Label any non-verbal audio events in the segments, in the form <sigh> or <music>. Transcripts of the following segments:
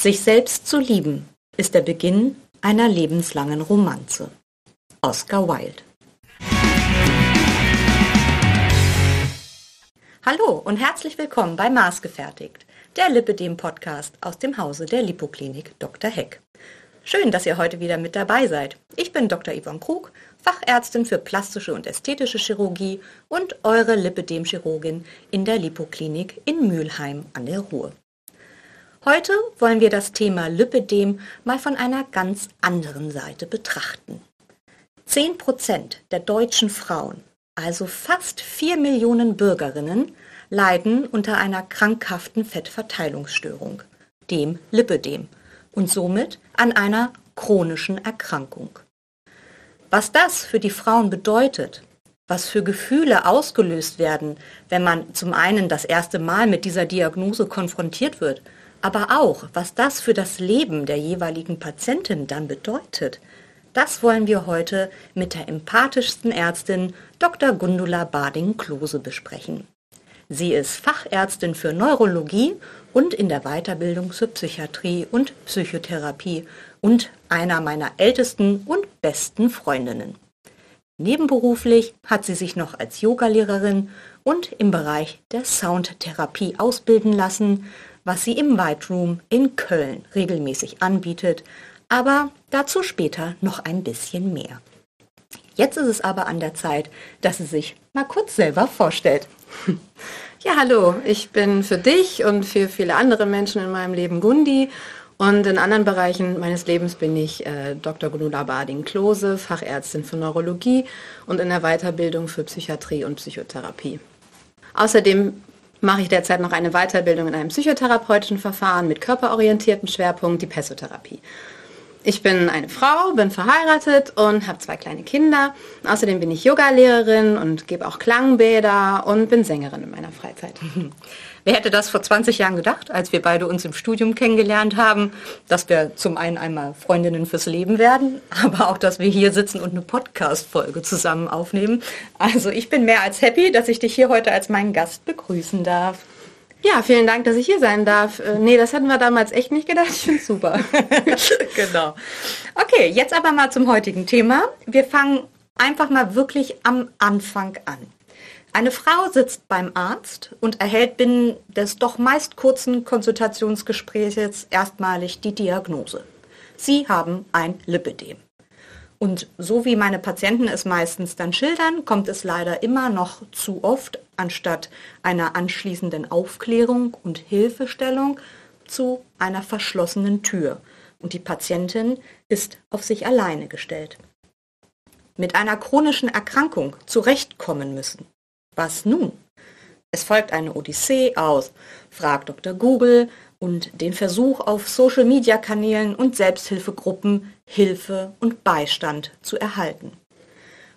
Sich selbst zu lieben ist der Beginn einer lebenslangen Romanze. Oscar Wilde. Hallo und herzlich willkommen bei Maßgefertigt, der Lipidem-Podcast aus dem Hause der Lipoklinik Dr. Heck. Schön, dass ihr heute wieder mit dabei seid. Ich bin Dr. Yvonne Krug, Fachärztin für plastische und ästhetische Chirurgie und eure Lipidem-Chirurgin in der Lipoklinik in Mülheim an der Ruhr. Heute wollen wir das Thema Lipidem mal von einer ganz anderen Seite betrachten. 10 Prozent der deutschen Frauen, also fast 4 Millionen Bürgerinnen, leiden unter einer krankhaften Fettverteilungsstörung, dem Lipidem, und somit an einer chronischen Erkrankung. Was das für die Frauen bedeutet, was für Gefühle ausgelöst werden, wenn man zum einen das erste Mal mit dieser Diagnose konfrontiert wird aber auch, was das für das Leben der jeweiligen Patientin dann bedeutet, das wollen wir heute mit der empathischsten Ärztin Dr. Gundula Bading-Klose besprechen. Sie ist Fachärztin für Neurologie und in der Weiterbildung zur Psychiatrie und Psychotherapie und einer meiner ältesten und besten Freundinnen. Nebenberuflich hat sie sich noch als Yogalehrerin und im Bereich der Soundtherapie ausbilden lassen was sie im White Room in Köln regelmäßig anbietet, aber dazu später noch ein bisschen mehr. Jetzt ist es aber an der Zeit, dass sie sich mal kurz selber vorstellt. <laughs> Ja, hallo, ich bin für dich und für viele andere Menschen in meinem Leben Gundi und in anderen Bereichen meines Lebens bin ich äh, Dr. Gunula Bading-Klose, Fachärztin für Neurologie und in der Weiterbildung für Psychiatrie und Psychotherapie. Außerdem mache ich derzeit noch eine Weiterbildung in einem psychotherapeutischen Verfahren mit körperorientiertem Schwerpunkt, die Pessotherapie. Ich bin eine Frau, bin verheiratet und habe zwei kleine Kinder. Außerdem bin ich Yogalehrerin und gebe auch Klangbäder und bin Sängerin in meiner Freizeit. <laughs> Wer hätte das vor 20 Jahren gedacht, als wir beide uns im Studium kennengelernt haben, dass wir zum einen einmal Freundinnen fürs Leben werden, <laughs> aber auch, dass wir hier sitzen und eine Podcast-Folge zusammen aufnehmen. Also ich bin mehr als happy, dass ich dich hier heute als meinen Gast begrüßen darf. Ja, vielen Dank, dass ich hier sein darf. Äh, nee, das hatten wir damals echt nicht gedacht. Ich finde super. <laughs> genau. Okay, jetzt aber mal zum heutigen Thema. Wir fangen einfach mal wirklich am Anfang an. Eine Frau sitzt beim Arzt und erhält binnen des doch meist kurzen Konsultationsgespräches erstmalig die Diagnose. Sie haben ein Lipidem. Und so wie meine Patienten es meistens dann schildern, kommt es leider immer noch zu oft, anstatt einer anschließenden Aufklärung und Hilfestellung, zu einer verschlossenen Tür. Und die Patientin ist auf sich alleine gestellt. Mit einer chronischen Erkrankung zurechtkommen müssen was nun? Es folgt eine Odyssee aus Frag Dr. Google und den Versuch auf Social-Media-Kanälen und Selbsthilfegruppen Hilfe und Beistand zu erhalten.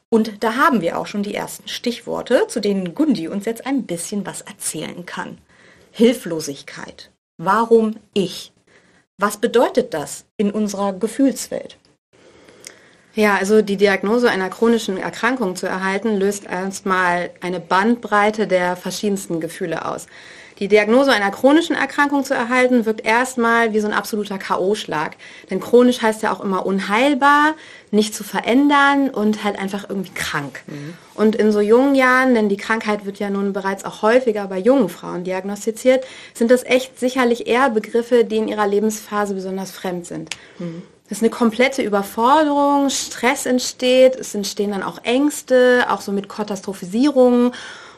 Und da haben wir auch schon die ersten Stichworte, zu denen Gundi uns jetzt ein bisschen was erzählen kann. Hilflosigkeit. Warum ich? Was bedeutet das in unserer Gefühlswelt? Ja, also die Diagnose einer chronischen Erkrankung zu erhalten, löst erstmal eine Bandbreite der verschiedensten Gefühle aus. Die Diagnose einer chronischen Erkrankung zu erhalten, wirkt erstmal wie so ein absoluter K.O.-Schlag. Denn chronisch heißt ja auch immer unheilbar, nicht zu verändern und halt einfach irgendwie krank. Mhm. Und in so jungen Jahren, denn die Krankheit wird ja nun bereits auch häufiger bei jungen Frauen diagnostiziert, sind das echt sicherlich eher Begriffe, die in ihrer Lebensphase besonders fremd sind. Mhm. Ist eine komplette Überforderung, Stress entsteht, es entstehen dann auch Ängste, auch so mit Katastrophisierungen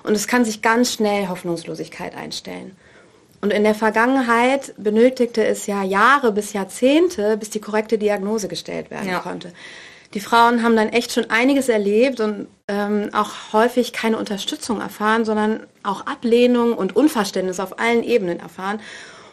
und es kann sich ganz schnell Hoffnungslosigkeit einstellen. Und in der Vergangenheit benötigte es ja Jahre bis Jahrzehnte, bis die korrekte Diagnose gestellt werden ja. konnte. Die Frauen haben dann echt schon einiges erlebt und ähm, auch häufig keine Unterstützung erfahren, sondern auch Ablehnung und Unverständnis auf allen Ebenen erfahren.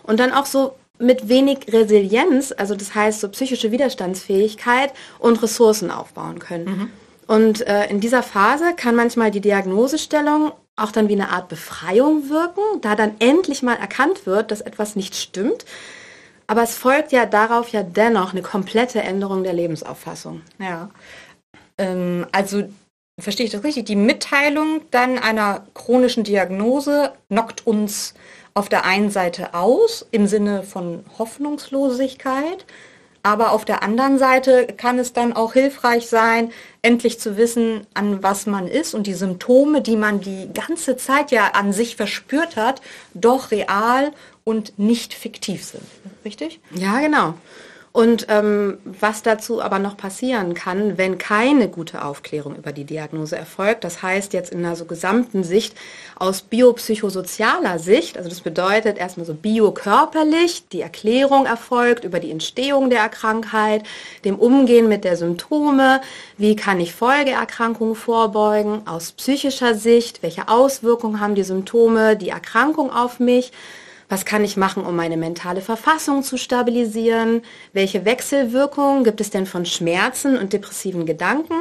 Und dann auch so mit wenig Resilienz, also das heißt so psychische Widerstandsfähigkeit und Ressourcen aufbauen können. Mhm. Und äh, in dieser Phase kann manchmal die Diagnosestellung auch dann wie eine Art Befreiung wirken, da dann endlich mal erkannt wird, dass etwas nicht stimmt. Aber es folgt ja darauf ja dennoch eine komplette Änderung der Lebensauffassung. Ja. Ähm, also verstehe ich das richtig? Die Mitteilung dann einer chronischen Diagnose knockt uns auf der einen Seite aus im Sinne von Hoffnungslosigkeit, aber auf der anderen Seite kann es dann auch hilfreich sein, endlich zu wissen, an was man ist und die Symptome, die man die ganze Zeit ja an sich verspürt hat, doch real und nicht fiktiv sind. Richtig? Ja, genau. Und ähm, was dazu aber noch passieren kann, wenn keine gute Aufklärung über die Diagnose erfolgt, das heißt jetzt in einer so gesamten Sicht aus biopsychosozialer Sicht, also das bedeutet erstmal so biokörperlich, die Erklärung erfolgt über die Entstehung der Krankheit, dem Umgehen mit der Symptome, wie kann ich Folgeerkrankungen vorbeugen, aus psychischer Sicht, welche Auswirkungen haben die Symptome, die Erkrankung auf mich, was kann ich machen, um meine mentale Verfassung zu stabilisieren? Welche Wechselwirkungen gibt es denn von Schmerzen und depressiven Gedanken?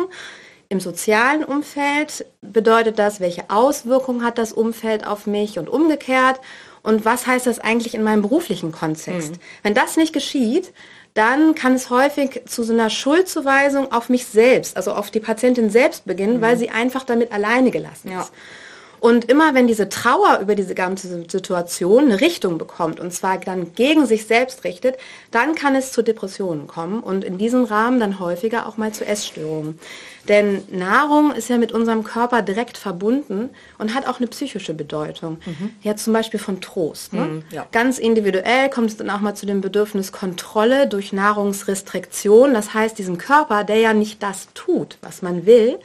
Im sozialen Umfeld bedeutet das, welche Auswirkungen hat das Umfeld auf mich und umgekehrt? Und was heißt das eigentlich in meinem beruflichen Kontext? Mhm. Wenn das nicht geschieht, dann kann es häufig zu so einer Schuldzuweisung auf mich selbst, also auf die Patientin selbst beginnen, mhm. weil sie einfach damit alleine gelassen ja. Und immer wenn diese Trauer über diese ganze Situation eine Richtung bekommt und zwar dann gegen sich selbst richtet, dann kann es zu Depressionen kommen und in diesem Rahmen dann häufiger auch mal zu Essstörungen. Denn Nahrung ist ja mit unserem Körper direkt verbunden und hat auch eine psychische Bedeutung. Mhm. Ja, zum Beispiel von Trost. Ne? Mhm, ja. Ganz individuell kommt es dann auch mal zu dem Bedürfnis Kontrolle durch Nahrungsrestriktion. Das heißt, diesem Körper, der ja nicht das tut, was man will,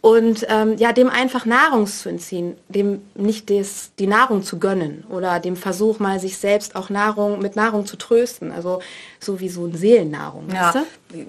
und ähm, ja, dem einfach Nahrung zu entziehen, dem nicht des, die Nahrung zu gönnen oder dem Versuch mal sich selbst auch Nahrung mit Nahrung zu trösten, also so wie so eine Seelennahrung. Ja, weißt du?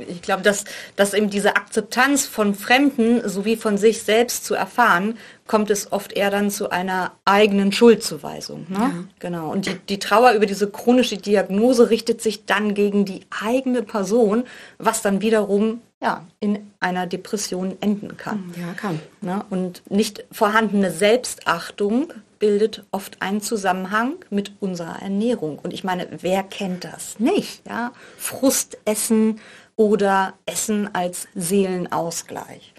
ich glaube, dass, dass eben diese Akzeptanz von Fremden sowie von sich selbst zu erfahren, kommt es oft eher dann zu einer eigenen Schuldzuweisung. Ne? Ja. Genau. Und die, die Trauer über diese chronische Diagnose richtet sich dann gegen die eigene Person, was dann wiederum ja, in einer Depression enden kann. Ja, kann. Ne? Und nicht vorhandene Selbstachtung bildet oft einen Zusammenhang mit unserer Ernährung. Und ich meine, wer kennt das nicht? Ja? Frustessen oder Essen als Seelenausgleich.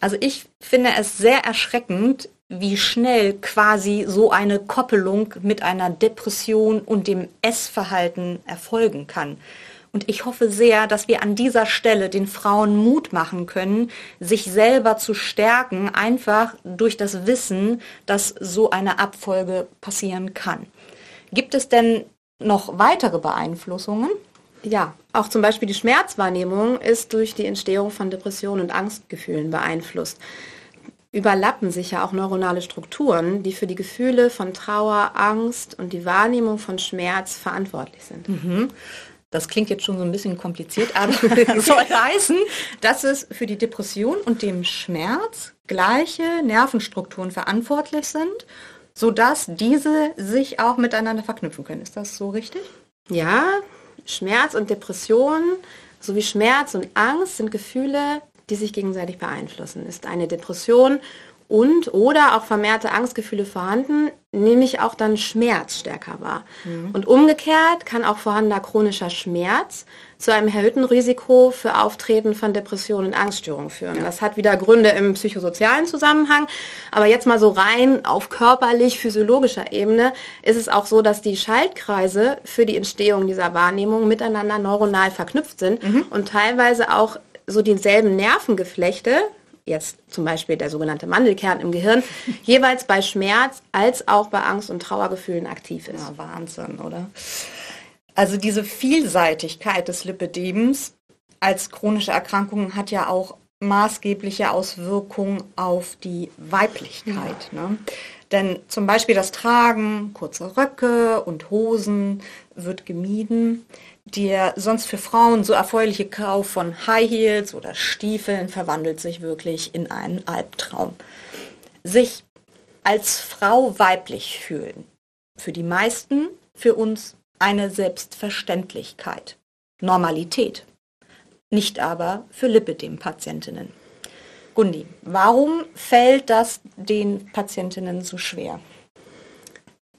Also ich finde es sehr erschreckend, wie schnell quasi so eine Koppelung mit einer Depression und dem Essverhalten erfolgen kann. Und ich hoffe sehr, dass wir an dieser Stelle den Frauen Mut machen können, sich selber zu stärken, einfach durch das Wissen, dass so eine Abfolge passieren kann. Gibt es denn noch weitere Beeinflussungen? Ja, auch zum Beispiel die Schmerzwahrnehmung ist durch die Entstehung von Depressionen und Angstgefühlen beeinflusst. Überlappen sich ja auch neuronale Strukturen, die für die Gefühle von Trauer, Angst und die Wahrnehmung von Schmerz verantwortlich sind. Mhm. Das klingt jetzt schon so ein bisschen kompliziert, aber <laughs> <laughs> soll heißen, dass es für die Depression und dem Schmerz gleiche Nervenstrukturen verantwortlich sind, sodass diese sich auch miteinander verknüpfen können. Ist das so richtig? Ja, Schmerz und Depression sowie Schmerz und Angst sind Gefühle, die sich gegenseitig beeinflussen. Ist eine Depression und oder auch vermehrte Angstgefühle vorhanden, nehme ich auch dann Schmerz stärker wahr. Mhm. Und umgekehrt kann auch vorhandener chronischer Schmerz zu einem erhöhten Risiko für Auftreten von Depressionen und Angststörungen führen. Ja. Das hat wieder Gründe im psychosozialen Zusammenhang, aber jetzt mal so rein auf körperlich physiologischer Ebene ist es auch so, dass die Schaltkreise für die Entstehung dieser Wahrnehmung miteinander neuronal verknüpft sind mhm. und teilweise auch so dieselben Nervengeflechte jetzt zum Beispiel der sogenannte Mandelkern im Gehirn, <laughs> jeweils bei Schmerz als auch bei Angst- und Trauergefühlen aktiv ist. Ja, Wahnsinn, oder? Also diese Vielseitigkeit des Lipödems als chronische Erkrankung hat ja auch maßgebliche Auswirkungen auf die Weiblichkeit. Ja. Ne? Denn zum Beispiel das Tragen kurzer Röcke und Hosen wird gemieden. Der sonst für Frauen so erfreuliche Kauf von High Heels oder Stiefeln verwandelt sich wirklich in einen Albtraum. Sich als Frau weiblich fühlen. Für die meisten, für uns eine Selbstverständlichkeit. Normalität. Nicht aber für Lipidem-Patientinnen. Gundi, warum fällt das den Patientinnen so schwer?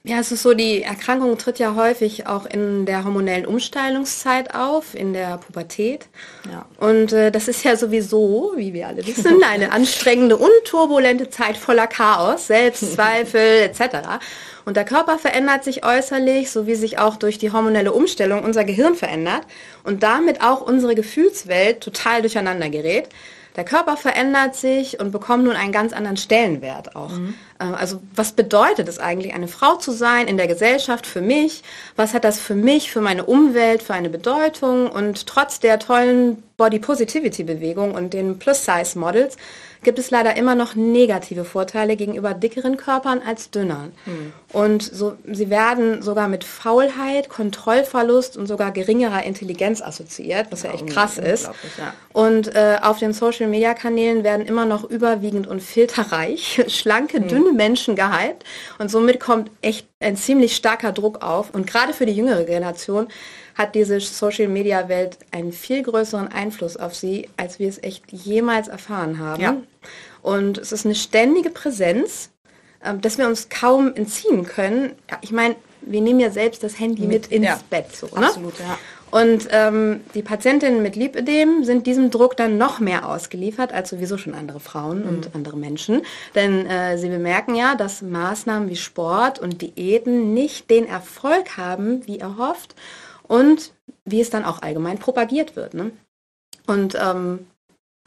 Ja, es ist so, die Erkrankung tritt ja häufig auch in der hormonellen Umstellungszeit auf, in der Pubertät. Ja. Und äh, das ist ja sowieso, wie wir alle wissen, <laughs> eine anstrengende und turbulente Zeit voller Chaos, Selbstzweifel etc. Und der Körper verändert sich äußerlich, so wie sich auch durch die hormonelle Umstellung unser Gehirn verändert und damit auch unsere Gefühlswelt total durcheinander gerät. Der Körper verändert sich und bekommt nun einen ganz anderen Stellenwert auch. Mhm. Also was bedeutet es eigentlich, eine Frau zu sein in der Gesellschaft für mich? Was hat das für mich, für meine Umwelt, für eine Bedeutung? Und trotz der tollen Body Positivity Bewegung und den Plus-Size-Models gibt es leider immer noch negative Vorteile gegenüber dickeren Körpern als dünneren. Mhm. Und so, sie werden sogar mit Faulheit, Kontrollverlust und sogar geringerer Intelligenz assoziiert, was ja, ja echt krass ist. Ja. Und äh, auf den Social-Media-Kanälen werden immer noch überwiegend und filterreich <laughs> schlanke, mhm. dünne Menschen gehypt. Und somit kommt echt ein ziemlich starker Druck auf. Und gerade für die jüngere Generation hat diese Social-Media-Welt einen viel größeren Einfluss auf sie, als wir es echt jemals erfahren haben. Ja. Und es ist eine ständige Präsenz, ähm, dass wir uns kaum entziehen können. Ich meine, wir nehmen ja selbst das Handy mit, mit ins ja. Bett. So, ne? Absolut, ja. Und ähm, die Patientinnen mit Lipödem sind diesem Druck dann noch mehr ausgeliefert als sowieso schon andere Frauen mhm. und andere Menschen. Denn äh, sie bemerken ja, dass Maßnahmen wie Sport und Diäten nicht den Erfolg haben, wie erhofft und wie es dann auch allgemein propagiert wird. Ne? Und ähm,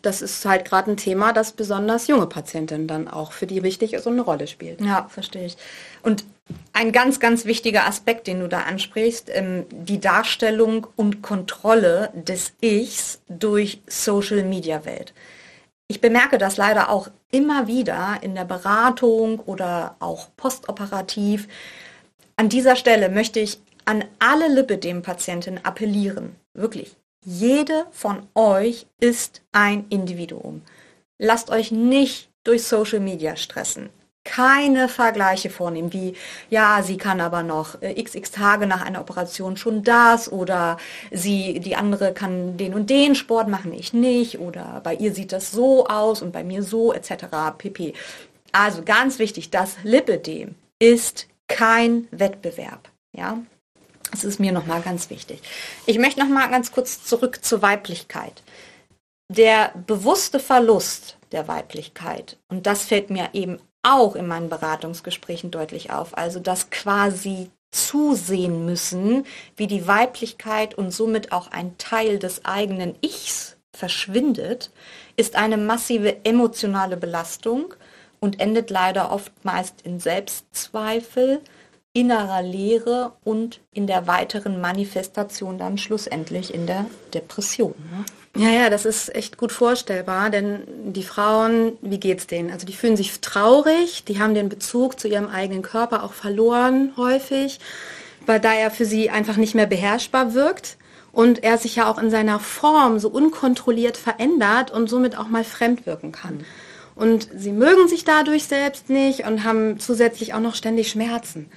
das ist halt gerade ein Thema, das besonders junge Patientinnen dann auch für die wichtig ist und eine Rolle spielt. Ja, verstehe ich. Und ein ganz, ganz wichtiger Aspekt, den du da ansprichst, ähm, die Darstellung und Kontrolle des Ichs durch Social-Media-Welt. Ich bemerke das leider auch immer wieder in der Beratung oder auch postoperativ. An dieser Stelle möchte ich an alle Lipidem-Patientinnen appellieren. Wirklich. Jede von euch ist ein Individuum. Lasst euch nicht durch Social Media stressen. Keine Vergleiche vornehmen, wie, ja, sie kann aber noch äh, xx Tage nach einer Operation schon das oder sie, die andere kann den und den Sport machen, ich nicht oder bei ihr sieht das so aus und bei mir so etc. pp. Also ganz wichtig, das Lipidem ist kein Wettbewerb. Ja, das ist mir nochmal ganz wichtig. Ich möchte nochmal ganz kurz zurück zur Weiblichkeit. Der bewusste Verlust der Weiblichkeit, und das fällt mir eben auch in meinen Beratungsgesprächen deutlich auf, also das quasi zusehen müssen, wie die Weiblichkeit und somit auch ein Teil des eigenen Ichs verschwindet, ist eine massive emotionale Belastung und endet leider oft meist in Selbstzweifel, innerer Leere und in der weiteren Manifestation dann schlussendlich in der Depression. Ja, ja, das ist echt gut vorstellbar, denn die Frauen, wie geht's denen? Also die fühlen sich traurig, die haben den Bezug zu ihrem eigenen Körper auch verloren häufig, weil da er für sie einfach nicht mehr beherrschbar wirkt und er sich ja auch in seiner Form so unkontrolliert verändert und somit auch mal fremd wirken kann. Mhm. Und sie mögen sich dadurch selbst nicht und haben zusätzlich auch noch ständig Schmerzen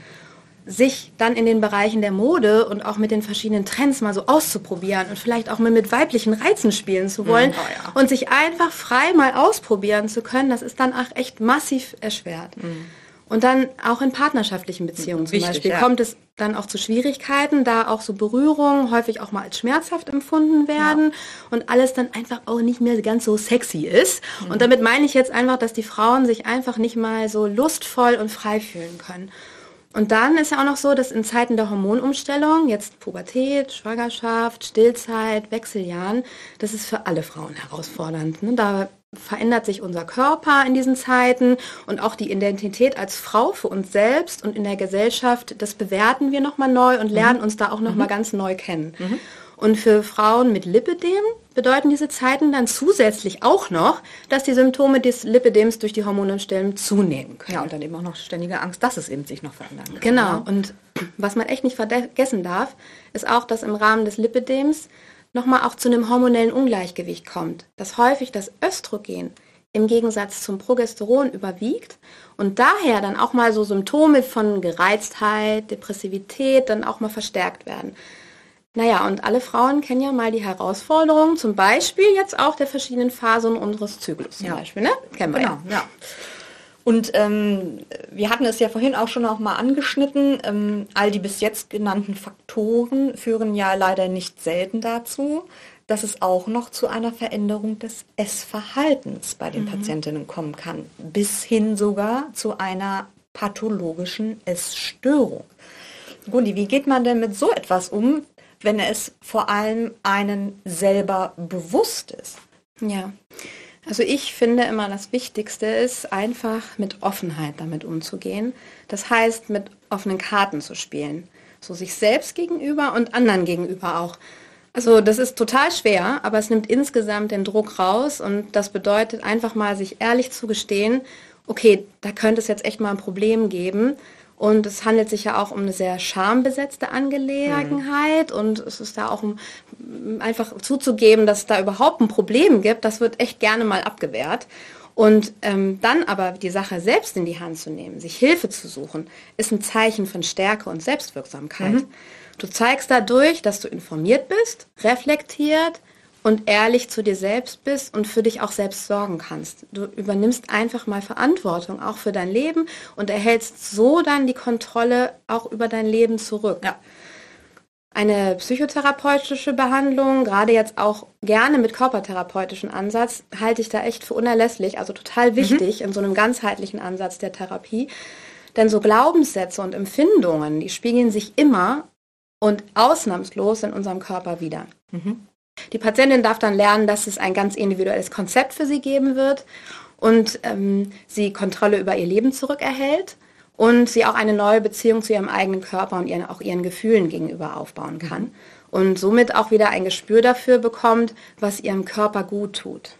sich dann in den Bereichen der Mode und auch mit den verschiedenen Trends mal so auszuprobieren und vielleicht auch mal mit weiblichen Reizen spielen zu wollen mhm, oh ja. und sich einfach frei mal ausprobieren zu können, das ist dann auch echt massiv erschwert. Mhm. Und dann auch in partnerschaftlichen Beziehungen zum Wichtig, Beispiel ja. kommt es dann auch zu Schwierigkeiten, da auch so Berührungen häufig auch mal als schmerzhaft empfunden werden ja. und alles dann einfach auch nicht mehr ganz so sexy ist. Mhm. Und damit meine ich jetzt einfach, dass die Frauen sich einfach nicht mal so lustvoll und frei fühlen können. Und dann ist ja auch noch so, dass in Zeiten der Hormonumstellung, jetzt Pubertät, Schwangerschaft, Stillzeit, Wechseljahren, das ist für alle Frauen herausfordernd. Ne? Da verändert sich unser Körper in diesen Zeiten und auch die Identität als Frau für uns selbst und in der Gesellschaft, das bewerten wir nochmal neu und lernen mhm. uns da auch nochmal mhm. ganz neu kennen. Mhm. Und für Frauen mit Lipidem bedeuten diese Zeiten dann zusätzlich auch noch, dass die Symptome des Lipidems durch die Hormonumstellung zunehmen können. Ja, und dann eben auch noch ständige Angst, dass es eben sich noch verändern kann. Genau. Ja. Und was man echt nicht vergessen darf, ist auch, dass im Rahmen des Lipidems nochmal auch zu einem hormonellen Ungleichgewicht kommt, dass häufig das Östrogen im Gegensatz zum Progesteron überwiegt und daher dann auch mal so Symptome von Gereiztheit, Depressivität dann auch mal verstärkt werden. Naja, und alle Frauen kennen ja mal die Herausforderungen, zum Beispiel jetzt auch der verschiedenen Phasen unseres Zyklus. Zum ja. Beispiel, ne? Kennen wir genau, ja. ja. Und ähm, wir hatten es ja vorhin auch schon auch mal angeschnitten, ähm, all die bis jetzt genannten Faktoren führen ja leider nicht selten dazu, dass es auch noch zu einer Veränderung des Essverhaltens bei den mhm. Patientinnen kommen kann, bis hin sogar zu einer pathologischen Essstörung. Gundi, wie geht man denn mit so etwas um, wenn es vor allem einen selber bewusst ist? Ja, also ich finde immer, das Wichtigste ist einfach mit Offenheit damit umzugehen. Das heißt, mit offenen Karten zu spielen. So sich selbst gegenüber und anderen gegenüber auch. Also das ist total schwer, aber es nimmt insgesamt den Druck raus und das bedeutet einfach mal sich ehrlich zu gestehen, okay, da könnte es jetzt echt mal ein Problem geben. Und es handelt sich ja auch um eine sehr schambesetzte Angelegenheit mhm. und es ist da auch um, einfach zuzugeben, dass es da überhaupt ein Problem gibt, das wird echt gerne mal abgewehrt. Und ähm, dann aber die Sache selbst in die Hand zu nehmen, sich Hilfe zu suchen, ist ein Zeichen von Stärke und Selbstwirksamkeit. Mhm. Du zeigst dadurch, dass du informiert bist, reflektiert und ehrlich zu dir selbst bist und für dich auch selbst sorgen kannst. Du übernimmst einfach mal Verantwortung auch für dein Leben und erhältst so dann die Kontrolle auch über dein Leben zurück. Ja. Eine psychotherapeutische Behandlung, gerade jetzt auch gerne mit körpertherapeutischen Ansatz, halte ich da echt für unerlässlich, also total wichtig mhm. in so einem ganzheitlichen Ansatz der Therapie. Denn so Glaubenssätze und Empfindungen, die spiegeln sich immer und ausnahmslos in unserem Körper wieder. Mhm. Die Patientin darf dann lernen, dass es ein ganz individuelles Konzept für sie geben wird und ähm, sie Kontrolle über ihr Leben zurückerhält und sie auch eine neue Beziehung zu ihrem eigenen Körper und ihren, auch ihren Gefühlen gegenüber aufbauen kann. Und somit auch wieder ein Gespür dafür bekommt, was ihrem Körper gut tut.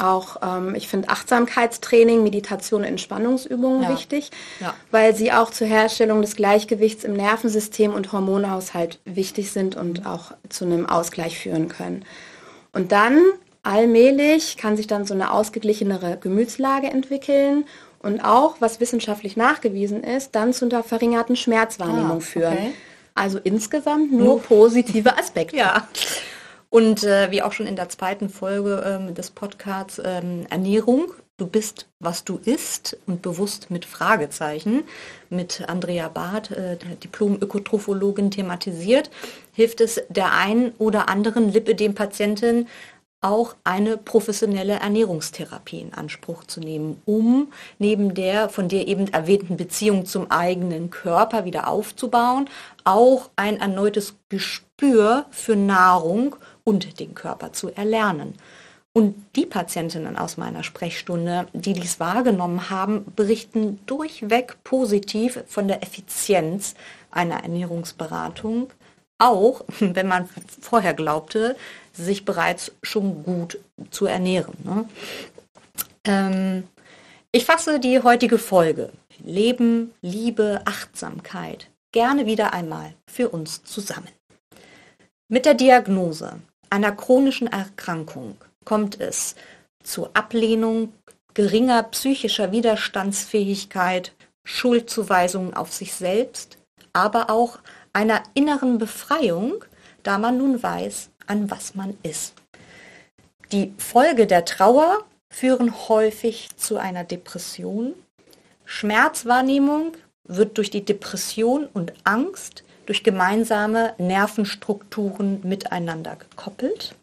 Auch ähm, ich finde Achtsamkeitstraining, Meditation und Entspannungsübungen ja. wichtig, ja. weil sie auch zur Herstellung des Gleichgewichts im Nervensystem und Hormonhaushalt wichtig sind und auch zu einem Ausgleich führen können. Und dann allmählich kann sich dann so eine ausgeglichenere Gemütslage entwickeln und auch, was wissenschaftlich nachgewiesen ist, dann zu einer verringerten Schmerzwahrnehmung ah, führen. Okay. Also insgesamt nur, nur positive Aspekte. ja. Und äh, wie auch schon in der zweiten Folge ähm, des Podcasts ähm, Ernährung, du bist, was du isst und bewusst mit Fragezeichen, mit Andrea Barth, äh, der Diplom-Ökotrophologin, thematisiert, hilft es der einen oder anderen Lipödem-Patientin, auch eine professionelle Ernährungstherapie in Anspruch zu nehmen, um neben der von dir eben erwähnten Beziehung zum eigenen Körper wieder aufzubauen, auch ein erneutes Gespür für Nahrung und den Körper zu erlernen. Und die Patientinnen aus meiner Sprechstunde, die dies wahrgenommen haben, berichten durchweg positiv von der Effizienz einer Ernährungsberatung, auch wenn man vorher glaubte, sich bereits schon gut zu ernähren. Ne? Ähm, ich fasse die heutige Folge Leben, Liebe, Achtsamkeit gerne wieder einmal für uns zusammen. Mit der Diagnose einer chronischen Erkrankung kommt es zu Ablehnung, geringer psychischer Widerstandsfähigkeit, Schuldzuweisungen auf sich selbst, aber auch einer inneren Befreiung, da man nun weiß, an was man ist. Die Folge der Trauer führen häufig zu einer Depression. Schmerzwahrnehmung wird durch die Depression und Angst durch gemeinsame Nervenstrukturen miteinander gekoppelt.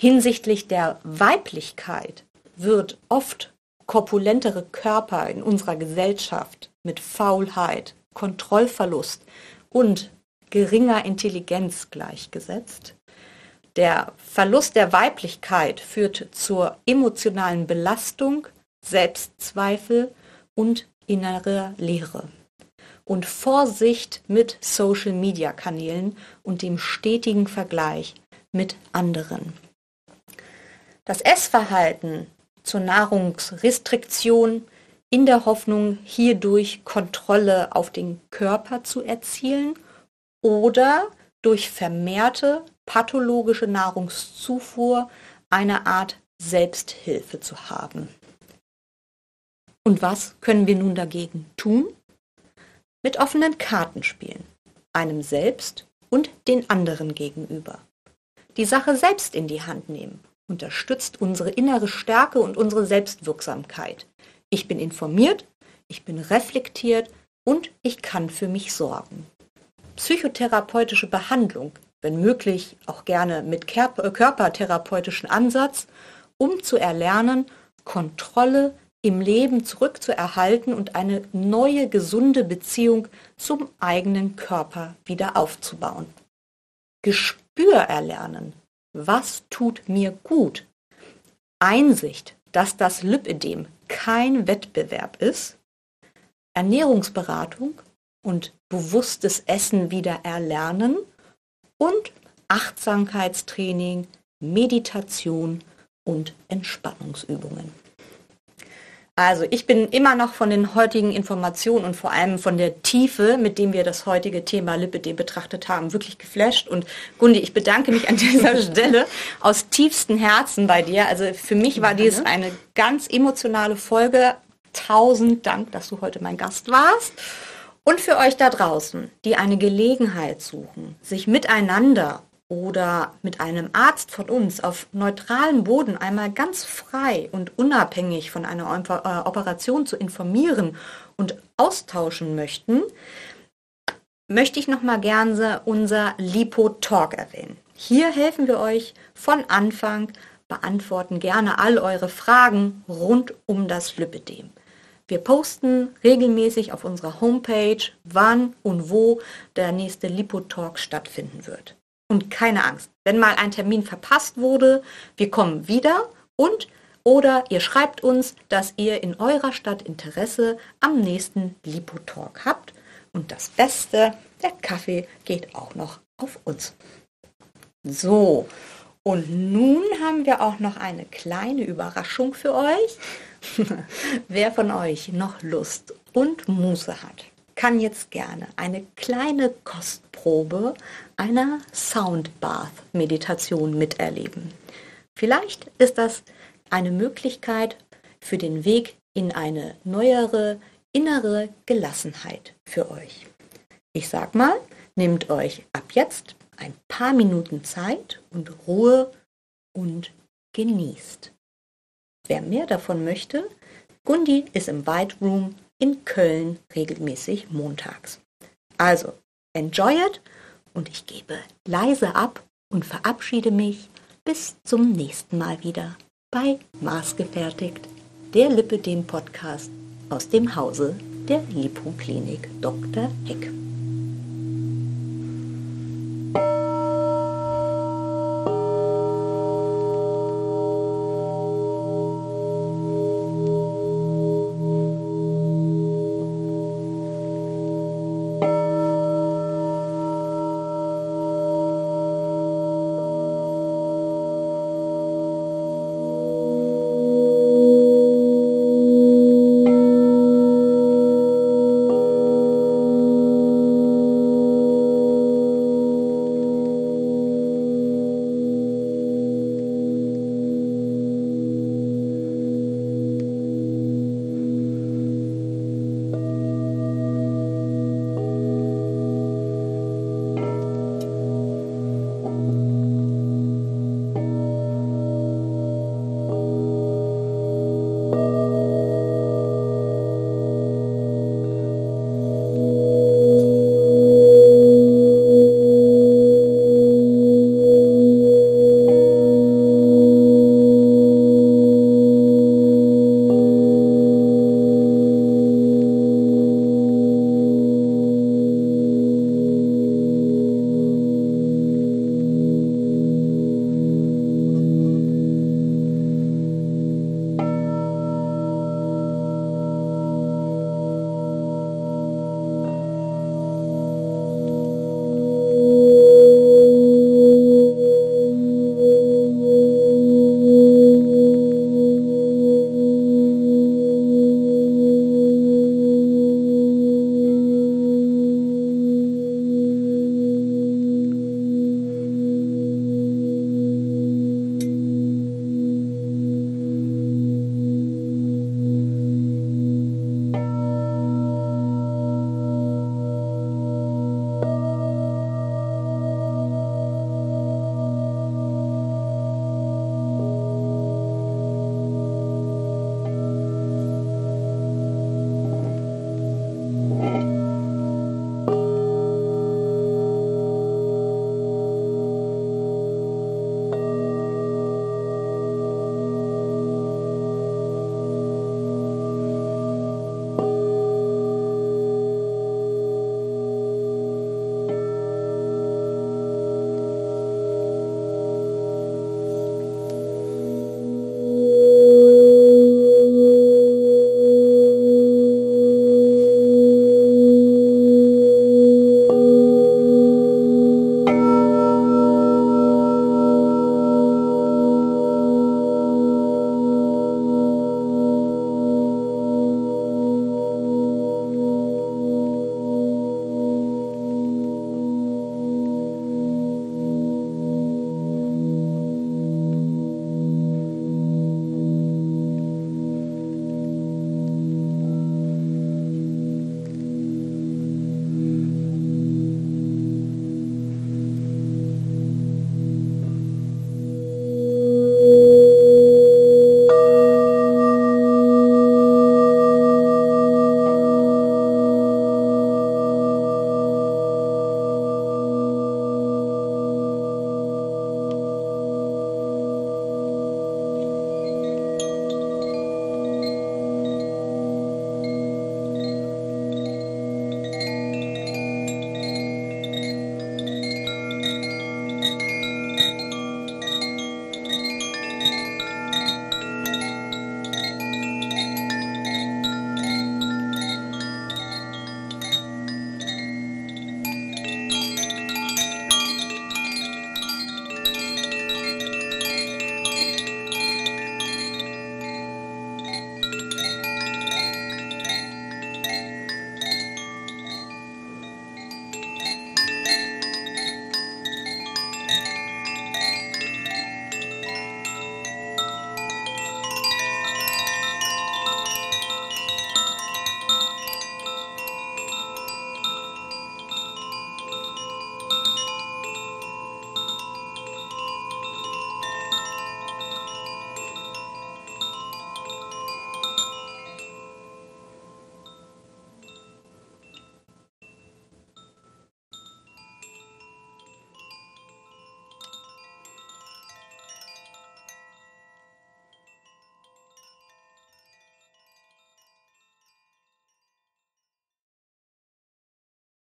Hinsichtlich der Weiblichkeit wird oft korpulentere Körper in unserer Gesellschaft mit Faulheit, Kontrollverlust und geringer Intelligenz gleichgesetzt. Der Verlust der Weiblichkeit führt zur emotionalen Belastung, Selbstzweifel und innerer Leere und Vorsicht mit Social-Media-Kanälen und dem stetigen Vergleich mit anderen. Das Essverhalten zur Nahrungsrestriktion in der Hoffnung, hierdurch Kontrolle auf den Körper zu erzielen oder durch vermehrte pathologische Nahrungszufuhr eine Art Selbsthilfe zu haben. Und was können wir nun dagegen tun? Mit offenen Karten spielen, einem selbst und den anderen gegenüber. Die Sache selbst in die Hand nehmen unterstützt unsere innere Stärke und unsere Selbstwirksamkeit. Ich bin informiert, ich bin reflektiert und ich kann für mich sorgen. Psychotherapeutische Behandlung, wenn möglich auch gerne mit körpertherapeutischen Ansatz, um zu erlernen, Kontrolle im Leben zurückzuerhalten und eine neue, gesunde Beziehung zum eigenen Körper wieder aufzubauen. Gespür erlernen. Was tut mir gut? Einsicht, dass das Lipödem kein Wettbewerb ist. Ernährungsberatung und bewusstes Essen wieder erlernen und Achtsamkeitstraining, Meditation und Entspannungsübungen. Also ich bin immer noch von den heutigen Informationen und vor allem von der Tiefe, mit dem wir das heutige Thema Lipidem betrachtet haben, wirklich geflasht. Und Gundi, ich bedanke mich an dieser <laughs> Stelle aus tiefstem Herzen bei dir. Also für mich war dies eine ganz emotionale Folge. Tausend Dank, dass du heute mein Gast warst. Und für euch da draußen, die eine Gelegenheit suchen, sich miteinander oder mit einem Arzt von uns auf neutralem Boden einmal ganz frei und unabhängig von einer äh, Operation zu informieren und austauschen möchten, möchte ich noch mal gerne unser Lipo Talk erwähnen. Hier helfen wir euch von Anfang, beantworten gerne all eure Fragen rund um das Lipidem. Wir posten regelmäßig auf unserer Homepage, wann und wo der nächste Lipo Talk stattfinden wird. Und keine Angst, wenn mal ein Termin verpasst wurde, wir kommen wieder und oder ihr schreibt uns, dass ihr in eurer Stadt Interesse am nächsten Lipo-Talk habt. Und das Beste, der Kaffee geht auch noch auf uns. So, und nun haben wir auch noch eine kleine Überraschung für euch. <laughs> Wer von euch noch Lust und Muße hat, kann jetzt gerne eine kleine Kostprobe einer Soundbath-Meditation miterleben. Vielleicht ist das eine Möglichkeit für den Weg in eine neuere innere Gelassenheit für euch. Ich sag mal, nehmt euch ab jetzt ein paar Minuten Zeit und Ruhe und genießt. Wer mehr davon möchte, Gundi ist im White Room in Köln regelmäßig montags. Also, enjoy it und ich gebe leise ab und verabschiede mich bis zum nächsten Mal wieder bei Maßgefertigt, der Lipidem Podcast aus dem Hause der Lipoklinik Dr. Heck.